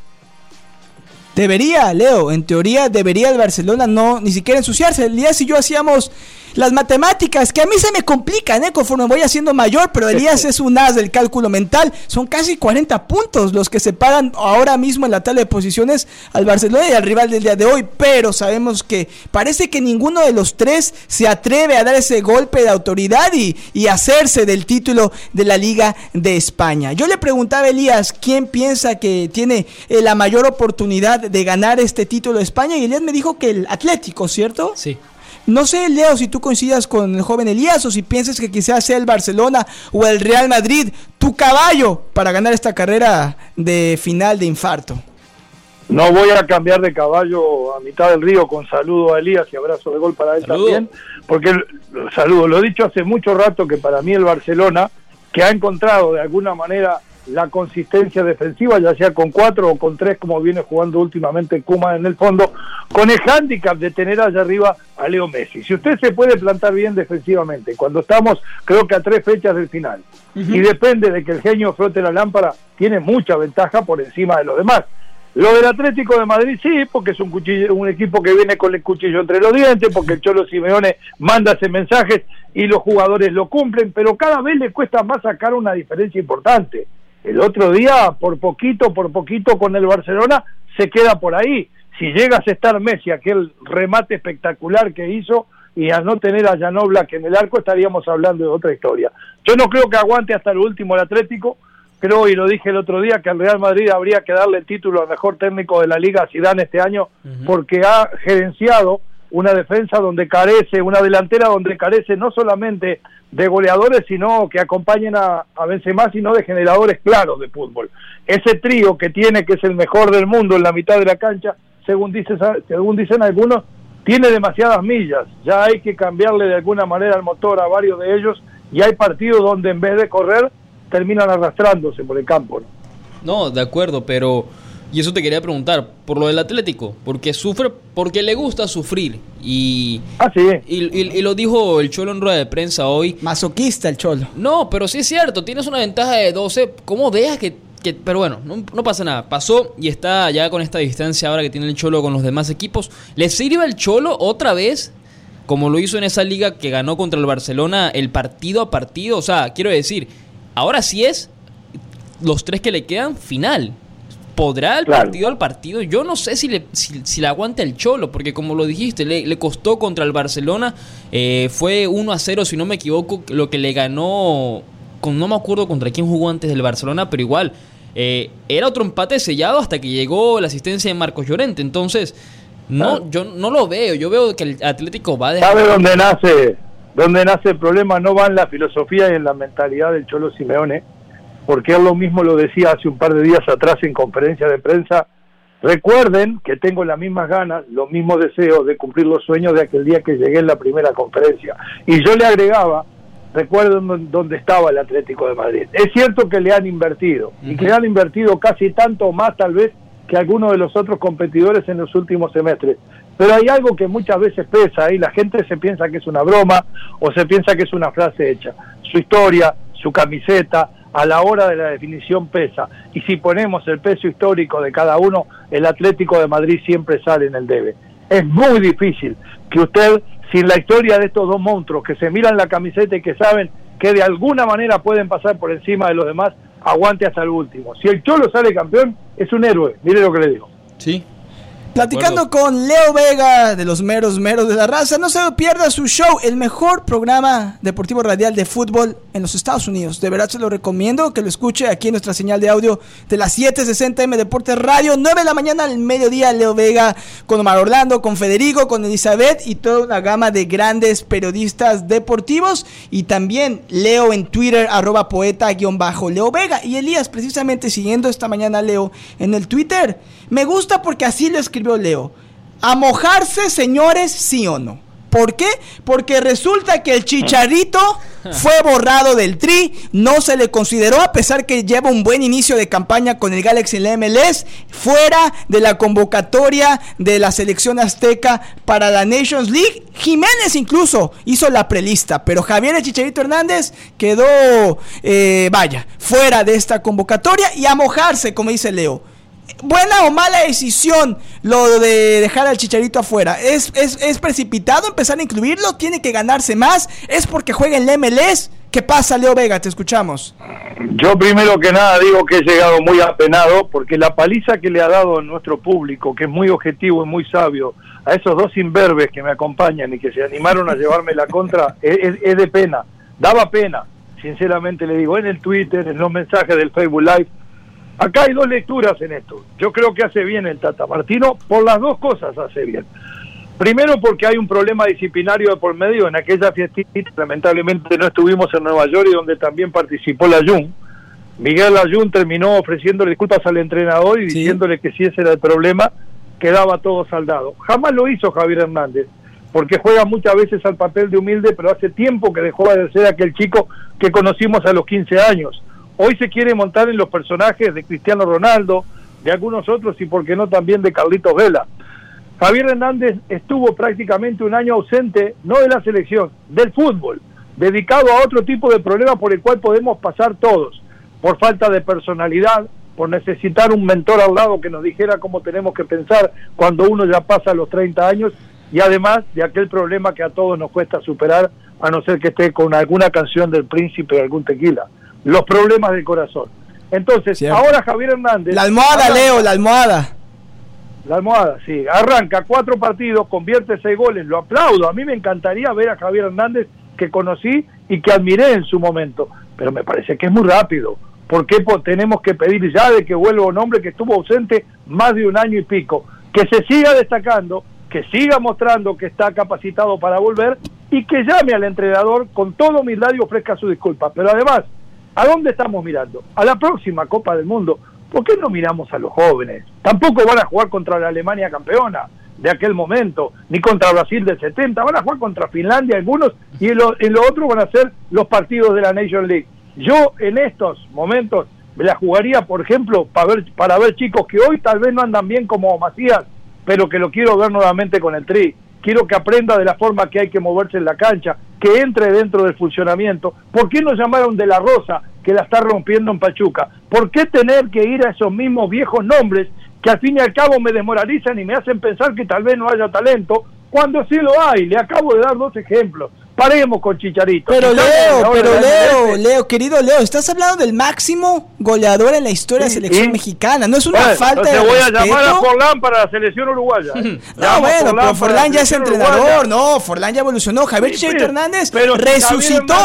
S2: Debería, Leo, en teoría debería el Barcelona no ni siquiera ensuciarse. Elías y yo hacíamos las matemáticas, que a mí se me complican, ¿eh? Conforme voy haciendo mayor, pero Elías es un as del cálculo mental. Son casi 40 puntos los que separan ahora mismo en la tabla de posiciones al Barcelona y al rival del día de hoy. Pero sabemos que parece que ninguno de los tres se atreve a dar ese golpe de autoridad y, y hacerse del título de la Liga de España. Yo le preguntaba a Elías quién piensa que tiene eh, la mayor oportunidad de ganar este título de España y Elías me dijo que el Atlético, ¿cierto?
S3: Sí.
S2: No sé, Leo, si tú coincidas con el joven Elías o si piensas que quizás sea el Barcelona o el Real Madrid tu caballo para ganar esta carrera de final de infarto.
S5: No voy a cambiar de caballo a mitad del río con saludo a Elías y abrazo de gol para él
S3: Saludo.
S5: también, porque saludo, lo he dicho hace mucho rato que para mí el Barcelona, que ha encontrado de alguna manera la consistencia defensiva, ya sea con cuatro o con tres, como viene jugando últimamente Kuma en el fondo, con el hándicap de tener allá arriba a Leo Messi. Si usted se puede plantar bien defensivamente, cuando estamos creo que a tres fechas del final, y depende de que el genio flote la lámpara, tiene mucha ventaja por encima de los demás. Lo del Atlético de Madrid sí, porque es un, cuchillo, un equipo que viene con el cuchillo entre los dientes, porque el Cholo Simeone manda ese mensajes y los jugadores lo cumplen, pero cada vez le cuesta más sacar una diferencia importante. El otro día, por poquito, por poquito con el Barcelona, se queda por ahí. Si llegas a estar Messi, aquel remate espectacular que hizo, y a no tener a Jan Oblak en el arco, estaríamos hablando de otra historia. Yo no creo que aguante hasta el último el Atlético, creo, y lo dije el otro día, que al Real Madrid habría que darle el título al mejor técnico de la Liga a Zidane este año, porque ha gerenciado una defensa donde carece, una delantera donde carece no solamente de goleadores, sino que acompañen a, a Benzema, sino de generadores claros de fútbol. Ese trío que tiene, que es el mejor del mundo en la mitad de la cancha, según, dice, según dicen algunos, tiene demasiadas millas. Ya hay que cambiarle de alguna manera el motor a varios de ellos y hay partidos donde en vez de correr terminan arrastrándose por el campo. ¿no?
S3: No, de acuerdo, pero... Y eso te quería preguntar, por lo del Atlético, porque sufre, porque le gusta sufrir. Y,
S5: ah, sí.
S3: y, lo dijo el Cholo en rueda de prensa hoy.
S2: Masoquista el Cholo.
S3: No, pero sí es cierto, tienes una ventaja de 12. ¿Cómo dejas que, pero bueno, no, no, pasa nada. Pasó y está ya con esta distancia ahora que tiene el Cholo con los demás equipos. ¿Le sirve al Cholo otra vez como lo hizo en esa liga que ganó contra el Barcelona el partido a partido. O sea, quiero decir, ahora sí es los tres que le quedan final. ¿Podrá el partido al partido? Yo no sé si le, si, le aguanta el Cholo, porque como lo dijiste, le, costó contra el Barcelona. Eh, fue 1 a 0, si no me equivoco, lo que le ganó. Con, no me acuerdo contra quién jugó antes del Barcelona, pero igual. Eh, era otro empate sellado hasta que llegó la asistencia de Marcos Llorente. Entonces, no, yo no lo veo. Yo veo que el Atlético va de.
S5: ¿Sabe dónde nace? Dónde nace el problema no va en la filosofía y en la mentalidad del Cholo Simeone, porque él lo mismo lo decía hace un par de días atrás en conferencia de prensa. Recuerden que tengo las mismas ganas, los mismos deseos de cumplir los sueños de aquel día que llegué en la primera conferencia. Y yo le agregaba, recuerden dónde estaba el Atlético de Madrid. Es cierto que le han invertido, y que le han invertido casi tanto más tal vez que algunos de los otros competidores en los últimos semestres. Pero hay algo que muchas veces pesa y la gente se piensa que es una broma o se piensa que es una frase hecha. Su historia, su camiseta, a la hora de la definición pesa. Y si ponemos el peso histórico de cada uno, el Atlético de Madrid siempre sale en el debe. Es muy difícil que usted, sin la historia de estos dos monstruos que se miran la camiseta y que saben que de alguna manera pueden pasar por encima de los demás, aguante hasta el último. Si el Cholo sale campeón, es un héroe, mire lo que le digo.
S3: Sí,
S2: Platicando con Leo Vega de los meros meros de la raza, no se pierda su show, el mejor programa deportivo radial de fútbol en los Estados Unidos. De verdad se lo recomiendo que lo escuche aquí en nuestra señal de audio de las 7:60M Deportes Radio, 9 de la mañana al mediodía. Leo Vega con Omar Orlando, con Federico, con Elizabeth y toda una gama de grandes periodistas deportivos. Y también Leo en Twitter, arroba poeta-leo Vega. Y Elías, precisamente siguiendo esta mañana Leo en el Twitter. Me gusta porque así lo escribió Leo. A mojarse, señores, sí o no. ¿Por qué? Porque resulta que el chicharito fue borrado del tri, no se le consideró a pesar que lleva un buen inicio de campaña con el Galaxy en la MLS, fuera de la convocatoria de la selección azteca para la Nations League. Jiménez incluso hizo la prelista, pero Javier el Chicharito Hernández quedó, eh, vaya, fuera de esta convocatoria y a mojarse, como dice Leo buena o mala decisión lo de dejar al Chicharito afuera. ¿Es, es, precipitado empezar a incluirlo? ¿Tiene que ganarse más? ¿Es porque juega en MLS? ¿Qué pasa, Leo Vega? Te escuchamos.
S5: Yo primero que nada digo que he llegado muy apenado porque la paliza que le ha dado nuestro público, que es muy objetivo y muy sabio, a esos dos imberbes que me acompañan y que se animaron a llevarme la contra, es, es de pena. Daba pena, sinceramente le digo, en el Twitter, en los mensajes del Facebook Live, Acá hay dos lecturas en esto. Yo creo que hace bien el Tata Martino, por las dos cosas hace bien. Primero porque hay un problema disciplinario de por medio. En aquella fiestita lamentablemente no estuvimos en Nueva York y donde también participó la Jun. Miguel Ayun terminó ofreciéndole disculpas al entrenador y diciéndole que si ese era el problema, quedaba todo saldado. Jamás lo hizo Javier Hernández, porque juega muchas veces al papel de humilde, pero hace tiempo que dejó de ser aquel chico que conocimos a los 15 años. Hoy se quiere montar en los personajes de Cristiano Ronaldo, de algunos otros y por qué no también de Carlitos Vela. Javier Hernández estuvo prácticamente un año ausente, no de la selección, del fútbol, dedicado a otro tipo de problema por el cual podemos pasar todos, por falta de personalidad, por necesitar un mentor al lado que nos dijera cómo tenemos que pensar cuando uno ya pasa los 30 años y además de aquel problema que a todos nos cuesta superar, a no ser que esté con alguna canción del príncipe o algún tequila los problemas del corazón. Entonces, ahora Javier Hernández...
S2: La almohada, Leo, la almohada.
S5: La almohada, sí. Arranca cuatro partidos, convierte seis goles, lo aplaudo. A mí me encantaría ver a Javier Hernández que conocí y que admiré en su momento, pero me parece que es muy rápido. ¿Por qué tenemos que pedir ya de que vuelva un hombre que estuvo ausente más de un año y pico? Que se siga destacando, que siga mostrando que está capacitado para volver y que llame al entrenador con todo humildad y ofrezca su disculpa. Pero además, ¿A dónde estamos mirando? A la próxima Copa del Mundo. ¿Por qué no miramos a los jóvenes? Tampoco van a jugar contra la Alemania campeona de aquel momento, ni contra Brasil del 70, van a jugar contra Finlandia algunos y en lo, en otro van a ser los partidos de la Nation League. Yo en estos momentos me la jugaría, por ejemplo, para ver, para ver chicos que hoy tal vez no andan bien como Macías, pero que lo quiero ver nuevamente con el Tri. Quiero que aprenda de la forma que hay que moverse en la cancha, que entre dentro del funcionamiento. ¿Por qué no llamaron de la Rosa, que la está rompiendo en Pachuca? ¿Por qué tener que ir a esos mismos viejos nombres que al fin y al cabo me desmoralizan y me hacen pensar que tal vez no haya talento, cuando sí lo hay? Le acabo de dar dos ejemplos paremos con Chicharito.
S2: Pero Leo, pero Leo, Leo, querido Leo, estás hablando del máximo goleador en la historia de la selección mexicana. No es una falta de
S5: voy a llamar a Forlán para la selección uruguaya. ¿eh?
S2: no, bueno, pero Forlán ya es entrenador. No, Forlán ya evolucionó. Javier Chicharito Hernández resucitó.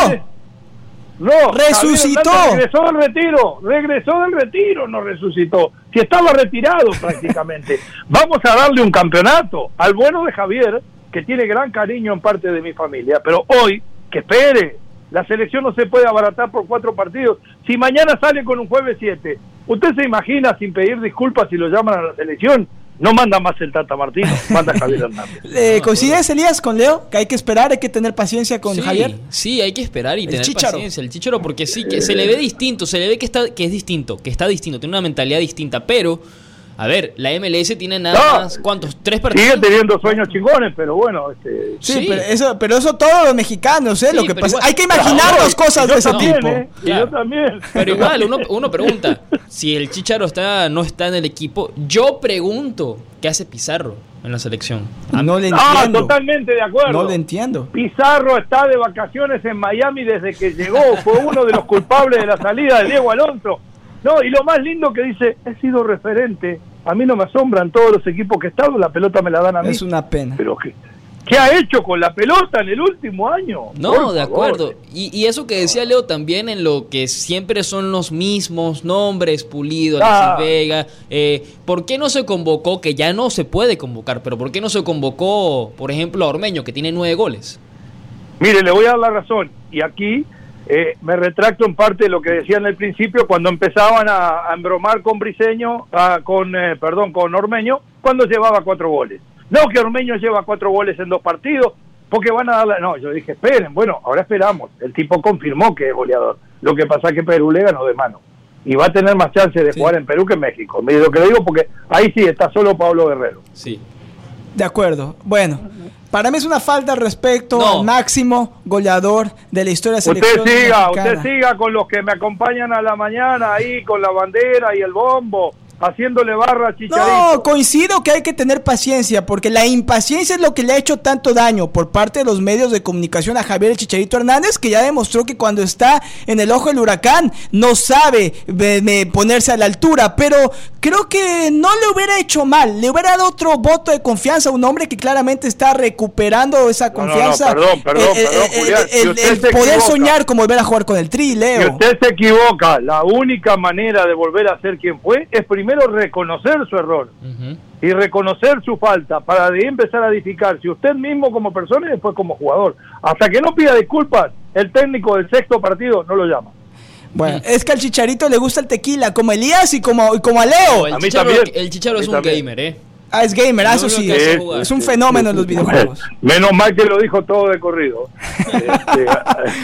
S5: No,
S2: resucitó.
S5: Regresó del retiro, regresó del retiro, no resucitó. Si estaba retirado prácticamente. Vamos a darle un campeonato al bueno de Javier, que tiene gran cariño en parte de mi familia, pero hoy, que espere, la selección no se puede abaratar por cuatro partidos. Si mañana sale con un jueves 7, ¿usted se imagina sin pedir disculpas si lo llaman a la selección? No manda más el Tata Martino, manda Javier Hernández.
S2: Eh, ¿Coincides, Elías, con Leo? Que hay que esperar, hay que tener paciencia con Javier.
S3: Sí, hay que esperar y tener paciencia. El chicharo, porque sí, que se le ve distinto, se le ve que, está, que es distinto, que está distinto, tiene una mentalidad distinta, pero a ver, la MLS tiene nada más, ¿cuántos? ¿Tres partidos?
S5: Sigue teniendo sueños chingones, pero bueno. Este...
S2: Sí, Pero, eso, pero eso todos los mexicanos, ¿eh? lo que pasa. hay que imaginarnos cosas de ese tipo. ¿eh?
S5: Yo también.
S3: Pero igual, uno, uno pregunta, si el Chicharo está, no está en el equipo, yo pregunto, ¿qué hace Pizarro en la selección?
S2: No le entiendo. Ah,
S5: totalmente de acuerdo.
S2: No le entiendo.
S5: Pizarro está de vacaciones en Miami desde que llegó. Fue uno de los culpables de la salida de Diego Alonso. No, y lo más lindo que dice, he sido referente. A mí no me asombran todos los equipos que he estado, la pelota me la dan a mí.
S2: Es una pena.
S5: Pero ¿qué, qué ha hecho con la pelota en el último año?
S3: No, de acuerdo. Y, eso que decía Leo también en lo que siempre son los mismos nombres, Pulido, ah. Vega. Eh, ¿Por qué no se convocó, que ya no se puede convocar, pero por qué no se convocó, por ejemplo, a Ormeño, que tiene nueve goles?
S5: Mire, le voy a dar la razón. Y aquí eh, me retracto en parte de lo que decía en el principio cuando empezaban a, embromar con Briseño, con, eh, perdón, con Ormeño, cuando llevaba cuatro goles. No, que Ormeño lleva cuatro goles en dos partidos, porque van a darle... No, yo dije, esperen, bueno, ahora esperamos. El tipo confirmó que es goleador. Lo que pasa es que Perú le ganó de mano. Y va a tener más chance de jugar en Perú que en México. Lo que le digo porque ahí sí está solo Pablo Guerrero.
S3: Sí.
S2: De acuerdo. Bueno, para mí es una falta respecto al máximo goleador de la historia de
S5: selección Usted siga, usted siga con los que me acompañan a la mañana ahí con la bandera y el bombo haciéndole barra a Chicharito.
S2: No, coincido que hay que tener paciencia, porque la impaciencia es lo que le ha hecho tanto daño por parte de los medios de comunicación a Javier el Chicharito Hernández, que ya demostró que cuando está en el ojo del huracán no sabe ponerse a la altura, pero creo que no le hubiera hecho mal, le hubiera dado otro voto de confianza a un hombre que claramente está recuperando esa confianza.
S5: perdón, perdón,
S2: el, el, poder soñar como volver a jugar con el Tri, Leo.
S5: Si usted se equivoca, la única manera de volver a ser quien fue es primero primero reconocer su error y reconocer su falta para de ahí empezar a edificarse usted mismo como persona y después como jugador. Hasta que no pida disculpas, el técnico del sexto partido no lo llama.
S2: Bueno, es que al Chicharito le gusta el tequila, como Elías y como, como a Leo.
S3: a mí también. El Chicharo es un gamer, ¿eh?
S2: Ah, es gamer, eso sí. Es, un fenómeno en los videojuegos.
S5: Menos mal que lo dijo todo de corrido.
S2: Este,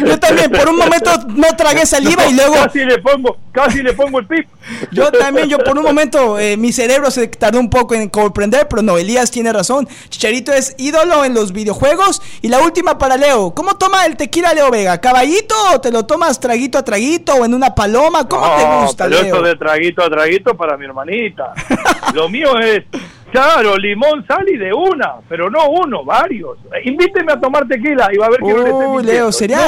S2: Yo también, por un momento no tragué saliva y luego.
S5: Casi le pongo, casi le pongo el pip.
S2: Yo también, yo por un momento, eh, mi cerebro se tardó un poco en comprender, pero no, Elías tiene razón. Chicharito es ídolo en los videojuegos. Y la última para Leo: ¿cómo toma el tequila Leo Vega? ¿Caballito o te lo tomas traguito a traguito o en una paloma? ¿Cómo te gusta,
S5: pero
S2: Leo?
S5: Esto de traguito a traguito para mi hermanita. lo mío es Claro, limón, sal y de una, pero no uno, varios. Invíteme a tomar tequila y va a ver que
S2: Uy, Leo, sería,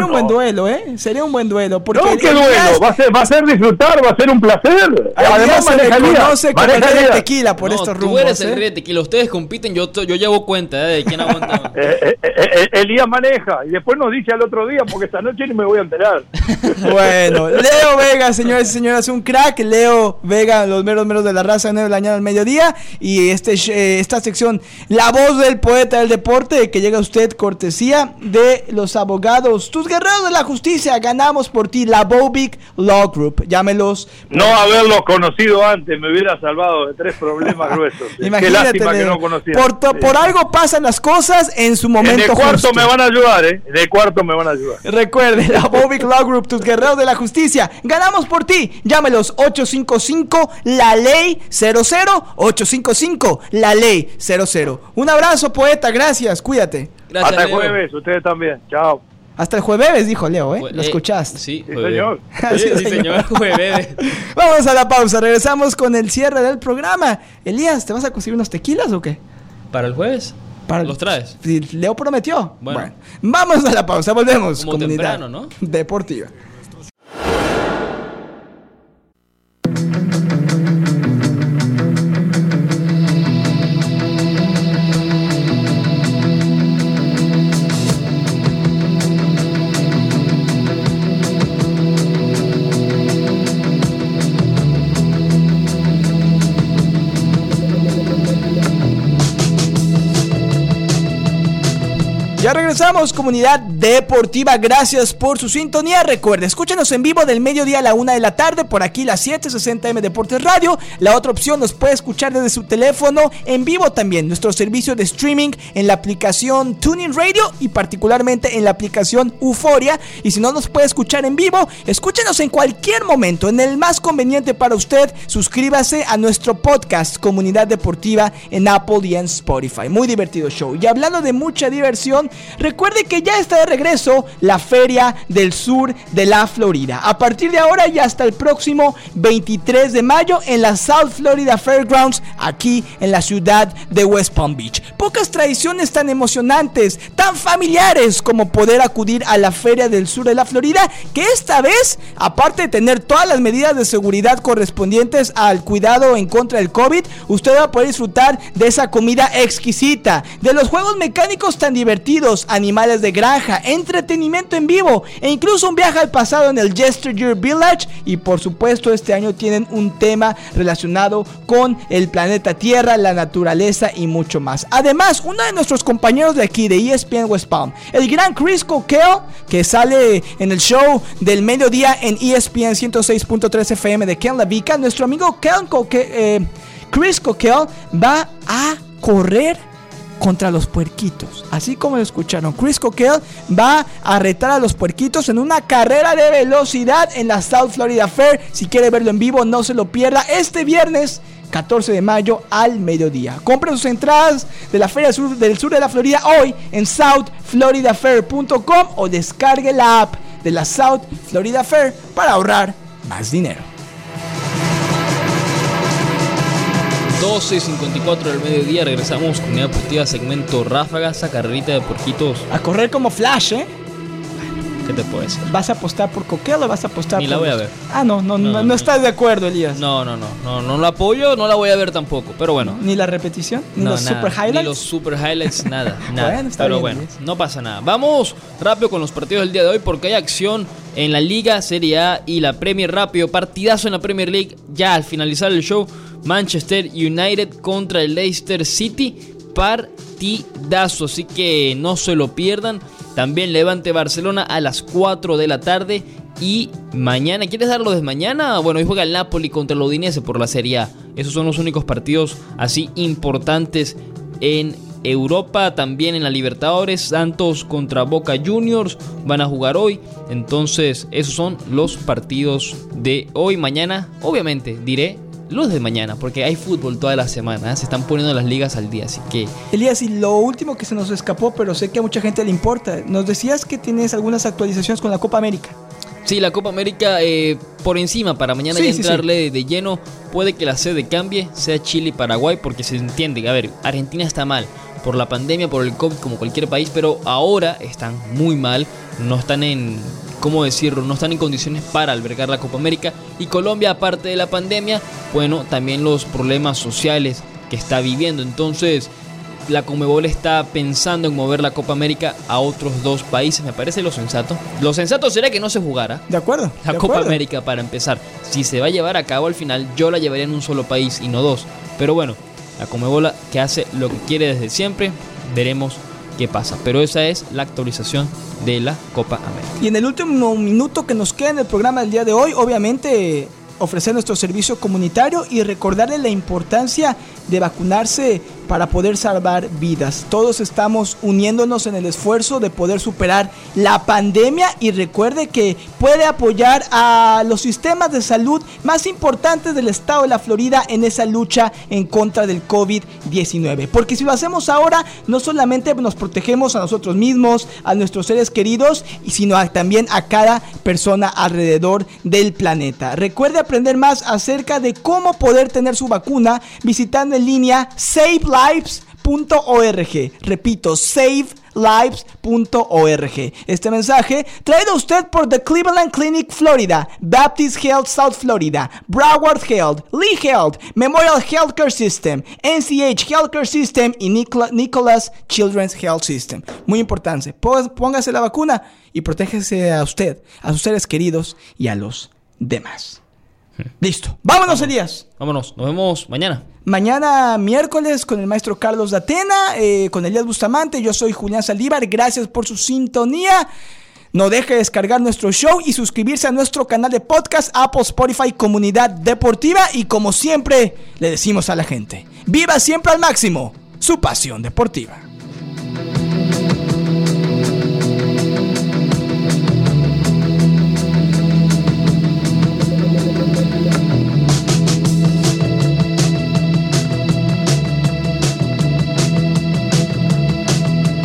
S2: un buen duelo, ¿eh? Sería un buen duelo. Porque
S5: no, qué duelo, va a, ser, va a ser disfrutar, va a ser un placer. Además,
S2: se reconoce como el rey de tequila por estos rumbos. Tú
S3: eres el
S2: ¿eh?
S3: rey de tequila, ustedes compiten, yo, yo llevo cuenta ¿eh? de quién aguanta.
S5: eh, eh, eh Elías maneja y después nos dice al otro día porque esta noche ni me voy a enterar.
S2: bueno, Leo Vega, señores y señoras, un crack. Leo Vega, los meros meros de la raza, 9 de la mañana al mediodía. Y este, eh, esta sección, la voz del poeta del deporte, que llega a usted cortesía de los abogados. Tus guerreros de la justicia, ganamos por ti, la Bobic Law Group. Llámelos.
S5: No haberlo conocido antes me hubiera salvado de tres problemas gruesos.
S2: Imagínate,
S5: que
S2: de-
S5: no conocía.
S2: por, to-
S5: Sí.
S2: por algo pasan las cosas en su
S5: En
S2: momento
S5: el cuarto
S2: justo.
S5: me van a ayudar, ¿eh? En el cuarto me van a ayudar.
S2: Recuerde, la Bobic Law Group, tus guerreros de la justicia. Ganamos por ti. Llámelos 855 la ley 00 855 la ley 00. Un abrazo, poeta. Gracias. Cuídate.
S3: Gracias,
S5: Hasta el jueves, ustedes también. Chao.
S2: Hasta el jueves, dijo Leo, ¿eh? Lo
S3: eh,
S2: escuchaste.
S3: Sí,
S5: Sí, señor.
S3: Sí,
S2: Sí,
S3: sí, señor. Jueves.
S2: Vamos a la pausa. Regresamos con el cierre del programa. Elías, ¿te vas a conseguir unos tequilas o qué?
S3: ¿Para el jueves?
S2: Para-
S3: ¿Los traes?
S2: Sí, Leo prometió.
S3: Bueno.
S2: vamos a la pausa. Volvemos.
S3: Como
S2: comunidad
S3: temprano, ¿no?
S2: Deportiva. Ya regresamos, comunidad deportiva. Gracias por su sintonía. Recuerde, escúchenos en vivo del mediodía a la una de la tarde por aquí, las 760M Deportes Radio. La otra opción nos puede escuchar desde su teléfono en vivo también. Nuestro servicio de streaming en la aplicación Tuning Radio y particularmente en la aplicación Euforia. Y si no nos puede escuchar en vivo, escúchenos en cualquier momento, en el más conveniente para usted. Suscríbase a nuestro podcast Comunidad Deportiva en Apple y en Spotify. Muy divertido show. Y hablando de mucha diversión, recuerde que ya está de regreso la Feria del Sur de la Florida. A partir de ahora y hasta el próximo 23 de mayo en la South Florida Fairgrounds, aquí en la ciudad de West Palm Beach. Pocas tradiciones tan emocionantes, tan familiares como poder acudir a la Feria del Sur de la Florida, que esta vez, aparte de tener todas las medidas de seguridad correspondientes al cuidado en contra del COVID, usted va a poder disfrutar de esa comida exquisita, de los juegos mecánicos tan divertidos, animales de granja, entretenimiento en vivo e incluso un viaje al pasado en el Yesteryear Village y por supuesto este año tienen un tema relacionado con el planeta Tierra, la naturaleza y mucho más. Además, uno de nuestros compañeros de aquí de ESPN West Palm, el gran Chris Coquel, que sale en el show del mediodía en ESPN 106.3 FM de Ken Lavica, nuestro amigo Ken eh, Chris Coquel va a correr contra los puerquitos. Así como lo escucharon, Chris Coquel va a retar a los puerquitos en una carrera de velocidad en la South Florida Fair. Si quiere verlo en vivo, no se lo pierda este viernes. 14 de mayo al mediodía. Compre sus entradas de la Feria Sur- del Sur de la Florida hoy en southfloridafair.com o descargue la app de la South Florida Fair para ahorrar más dinero.
S3: 12 y 54 del mediodía, regresamos con una deportiva segmento Ráfagas, esa carrerita de porquitos.
S2: A correr como Flash, ¿eh?
S3: ¿Qué te puedo decir?
S2: ¿Vas a apostar por Coquel o vas a apostar
S3: Ni
S2: por
S3: la voy a ver.
S2: Ah, no, no, no,
S3: No,
S2: no,
S3: no.
S2: estás de acuerdo, Elías.
S3: No, no, no, no, no la apoyo, no la voy a ver tampoco, pero bueno.
S2: Ni la repetición, ni los
S3: nada,
S2: super highlights.
S3: Ni los super highlights, nada, nada.
S2: Bueno, está
S3: Pero
S2: bien,
S3: bueno, no pasa nada. Vamos rápido con los partidos del día de hoy porque hay acción en la Liga Serie A y la Premier rápido. Partidazo en la Premier League ya al finalizar el show. Manchester United contra el Leicester City. Partidazo, así que no se lo pierdan. También Levante Barcelona a las 4 de la tarde. Y mañana, ¿quieres darlo desde mañana? Bueno, hoy juega el Napoli contra el Udinese por la Serie A. Esos son los únicos partidos así importantes en Europa. También en la Libertadores, Santos contra Boca Juniors van a jugar hoy. Entonces, esos son los partidos de hoy. Mañana, obviamente, diré los de mañana, porque hay fútbol toda la semana. ¿eh? Se están poniendo las ligas al día, así que
S2: Elías, y lo último que se nos escapó, pero sé que a mucha gente le importa. Nos decías que tienes algunas actualizaciones con la Copa América.
S3: Sí, la Copa América eh, por encima, para mañana
S2: Sí,
S3: ya
S2: sí,
S3: entrarle de lleno, puede que la sede cambie, sea Chile y Paraguay, porque se entiende, a ver, Argentina está mal por la pandemia, por el COVID, como cualquier país, pero ahora están muy mal, no están en, ¿cómo decirlo? No están en condiciones para albergar la Copa América. Y Colombia, aparte de la pandemia, bueno, también los problemas sociales que está viviendo. Entonces, la Comebol está pensando en mover la Copa América a otros dos países, me parece lo sensato. Lo sensato sería que no se jugara
S2: ¿De acuerdo?
S3: la
S2: de
S3: Copa
S2: acuerdo.
S3: América para empezar. Si se va a llevar a cabo al final, yo la llevaría en un solo país y no dos. Pero bueno, La Comebola que hace lo que quiere desde siempre. Veremos qué pasa. Pero esa es la actualización de la Copa América.
S2: Y en el último minuto que nos queda en el programa del día de hoy, obviamente ofrecer nuestro servicio comunitario y recordarle la importancia de vacunarse para poder salvar vidas. Todos estamos uniéndonos en el esfuerzo de poder superar la pandemia y recuerde que puede apoyar a los sistemas de salud más importantes del estado de la Florida en esa lucha en contra del COVID-19. Porque si lo hacemos ahora, no solamente nos protegemos a nosotros mismos, a nuestros seres queridos, sino también a cada persona alrededor del planeta. Recuerde aprender más acerca de cómo poder tener su vacuna visitando en línea savelives.org. Repito, savelives.org. Este mensaje traído a usted por The Cleveland Clinic Florida, Baptist Health South Florida, Broward Health, Lee Health, Memorial Healthcare System, NCH Healthcare System y Nicholas Children's Health System. Muy importante, póngase la vacuna y protégese a usted, a sus seres queridos y a los demás. Listo. Vámonos, Elías.
S3: Vámonos. Nos vemos mañana.
S2: Mañana miércoles con el maestro Carlos de Atena, eh, con Elías Bustamante. Yo soy Julián Saldívar. Gracias por su sintonía. No deje de descargar nuestro show y suscribirse a nuestro canal de podcast Apple Spotify Comunidad Deportiva. Y como siempre, le decimos a la gente, viva siempre al máximo su pasión deportiva.